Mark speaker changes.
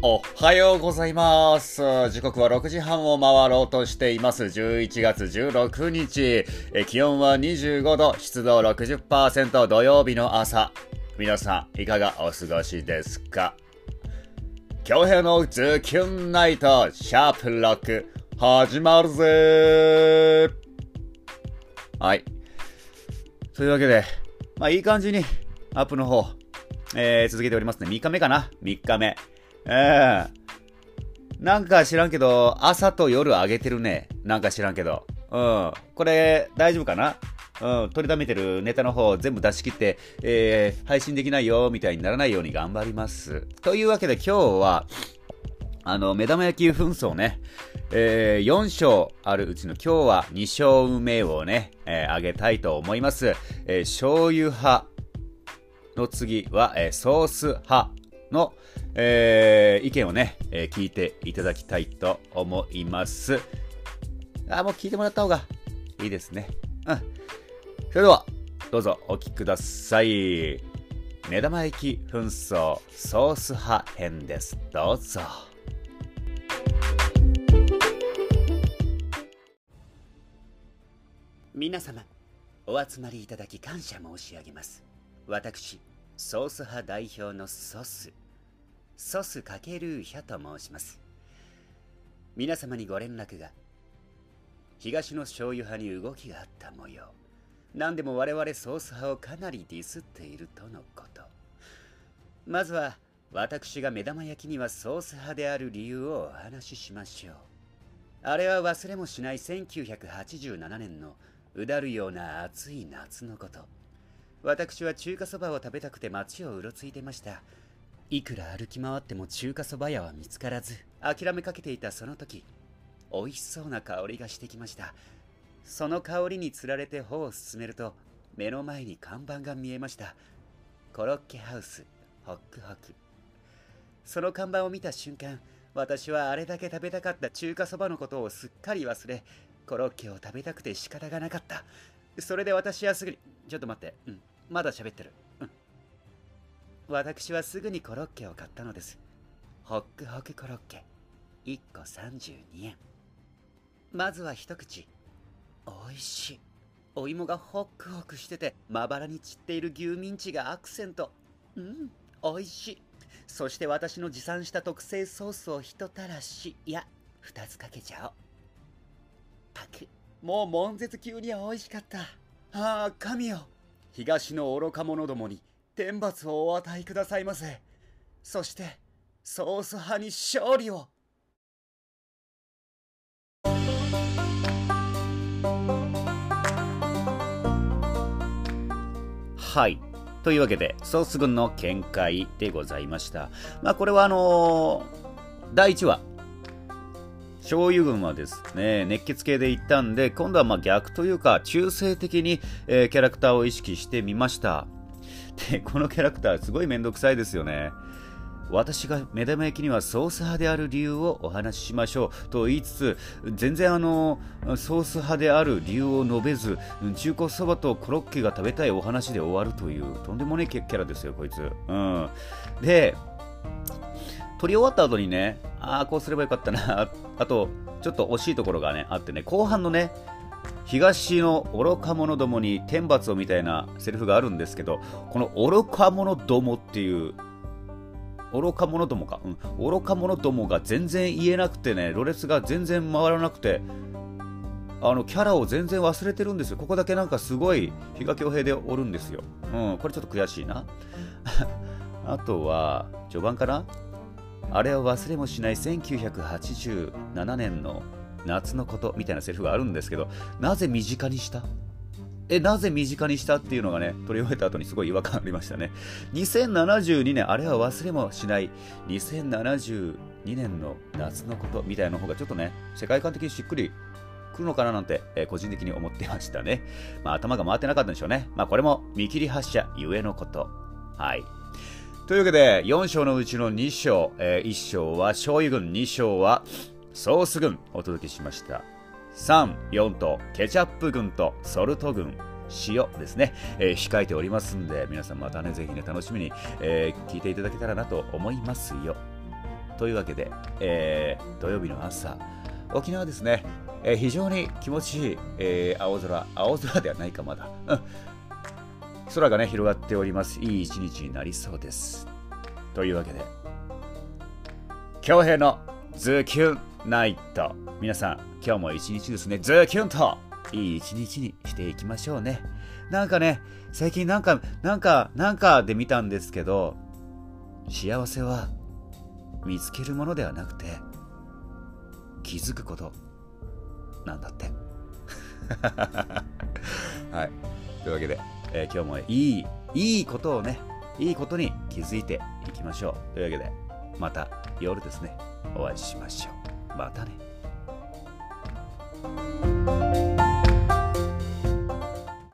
Speaker 1: おはようございます。時刻は6時半を回ろうとしています。11月16日。え気温は25度、湿度60%土曜日の朝。皆さん、いかがお過ごしですか？京平のズキュンナイト、シャープ6、始まるぜはい。というわけで、まあいい感じにアップの方、えー、続けておりますね。3日目かな ?3 日目。ええなんか知らんけど、朝と夜上げてるね。なんか知らんけど。うん。これ、大丈夫かな？うん。取りためてるネタの方全部出し切って、えー、配信できないよ、みたいにならないように頑張ります。というわけで今日は、あの、目玉焼き紛争ね。えー、4章あるうちの今日は2章目をね、えー、あげたいと思います。えー、醤油派の次は、えー、ソース派の、えー、意見をね、えー聞いていただきたいと思います。あ、もう聞いてもらった方がいいですね。うん。それでは、どうぞお聞きください。目玉焼き紛争ソース派編です。どうぞ。
Speaker 2: 皆様お集まりいただき感謝申し上げます私ソース派代表のソスソスかけるーヒャと申します。皆様にご連絡が。東の醤油派に動きがあった模様。何でも我々ソース派をかなりディスっているとのこと。まずは私が目玉焼きにはソース派である理由をお話ししましょう。あれは忘れもしない1987年のうだるような暑い夏のこと。私は中華そばを食べたくて街をうろついてました。いくら歩き回っても中華そば屋は見つからず諦めかけていたその時美味しそうな香りがしてきました。その香りにつられて歩を進めると目の前に看板が見えました。コロッケハウスホックホク。その看板を見た瞬間私はあれだけ食べたかった中華そばのことをすっかり忘れコロッケを食べたくて仕方がなかった。それで私はすぐにちょっと待ってうんまだ喋ってる。私はすぐにコロッケを買ったのです。ホックホクコロッケ。1個32円まずは一口。おいしい。お芋がホックホクしててまばらに散っている牛ミンチがアクセント。うんおいしい。そして私の持参した特製ソースを一たらし。いや二つかけちゃおう。パク。もう悶絶級には美味しかった。ああ神よ。東の愚か者どもに天罰をお与えくださいませそしてソース派に勝利を
Speaker 1: はい。というわけで、ソース軍の見解でございました。まあ、これはあのー第1話、醤油軍はですね、熱血系で行ったんで、今度はまあ逆というか、中性的に、えーキャラクターを意識してみました。で、このキャラクターすごいめんどくさいですよね。私が目玉焼きにはソース派である理由をお話ししましょう。と言いつつ全然あのソース派である理由を述べず中華そばとコロッケが食べたいお話で終わるというとんでもないキャラですよこいつ、うん、で撮り終わった後にねああこうすればよかったな。あとちょっと惜しいところがねあってね後半のね東の愚か者どもに天罰をみたいなセリフがあるんですけどこの愚か者どもっていう愚か者どもか、うん、愚か者どもが全然言えなくてね、ろれつが全然回らなくて、あのキャラを全然忘れてるんですよ。ここだけなんかすごい比嘉恭平でおるんですよ。うん、これちょっと悔しいな。あとは、序盤かな？あれを忘れもしない1987年の夏のことみたいなセリフがあるんですけど、なぜ身近にした？え、なぜ身近にしたっていうのがね、取り終えた後にすごい違和感ありましたね。2072年、あれは忘れもしない、2072年の夏のことみたいな方がちょっとね、世界観的にしっくりくるのかななんて、えー個人的に思ってましたね。まあ頭が回ってなかったんでしょうね。まあこれも見切り発車ゆえのこと。はい。というわけで、4章のうちの2章、え1章は醤油軍、2章はソース軍お届けしました。3、4とケチャップ軍とソルト軍、塩ですね、えー控えておりますんで、皆さんまたね、ぜひね、楽しみに、えー聞いていただけたらなと思いますよ。というわけで、えー、土曜日の朝、沖縄ですね、え、非常に気持ちいい、え、青空、青空ではないかまだ、うん、空がね、広がっております。いい一日になりそうです。というわけで、京平のズキュンナイト。皆さん、今日も一日ですね、ズキュンといい一日にしていきましょうね。なんかね、最近なんか、なんか、なんかで見たんですけど、幸せは見つけるものではなくて、気づくことなんだって。はい。というわけで、えー、今日もいい、いいことをね、いいことに気づいていきましょう。というわけで、また夜ですね、お会いしましょう。またね。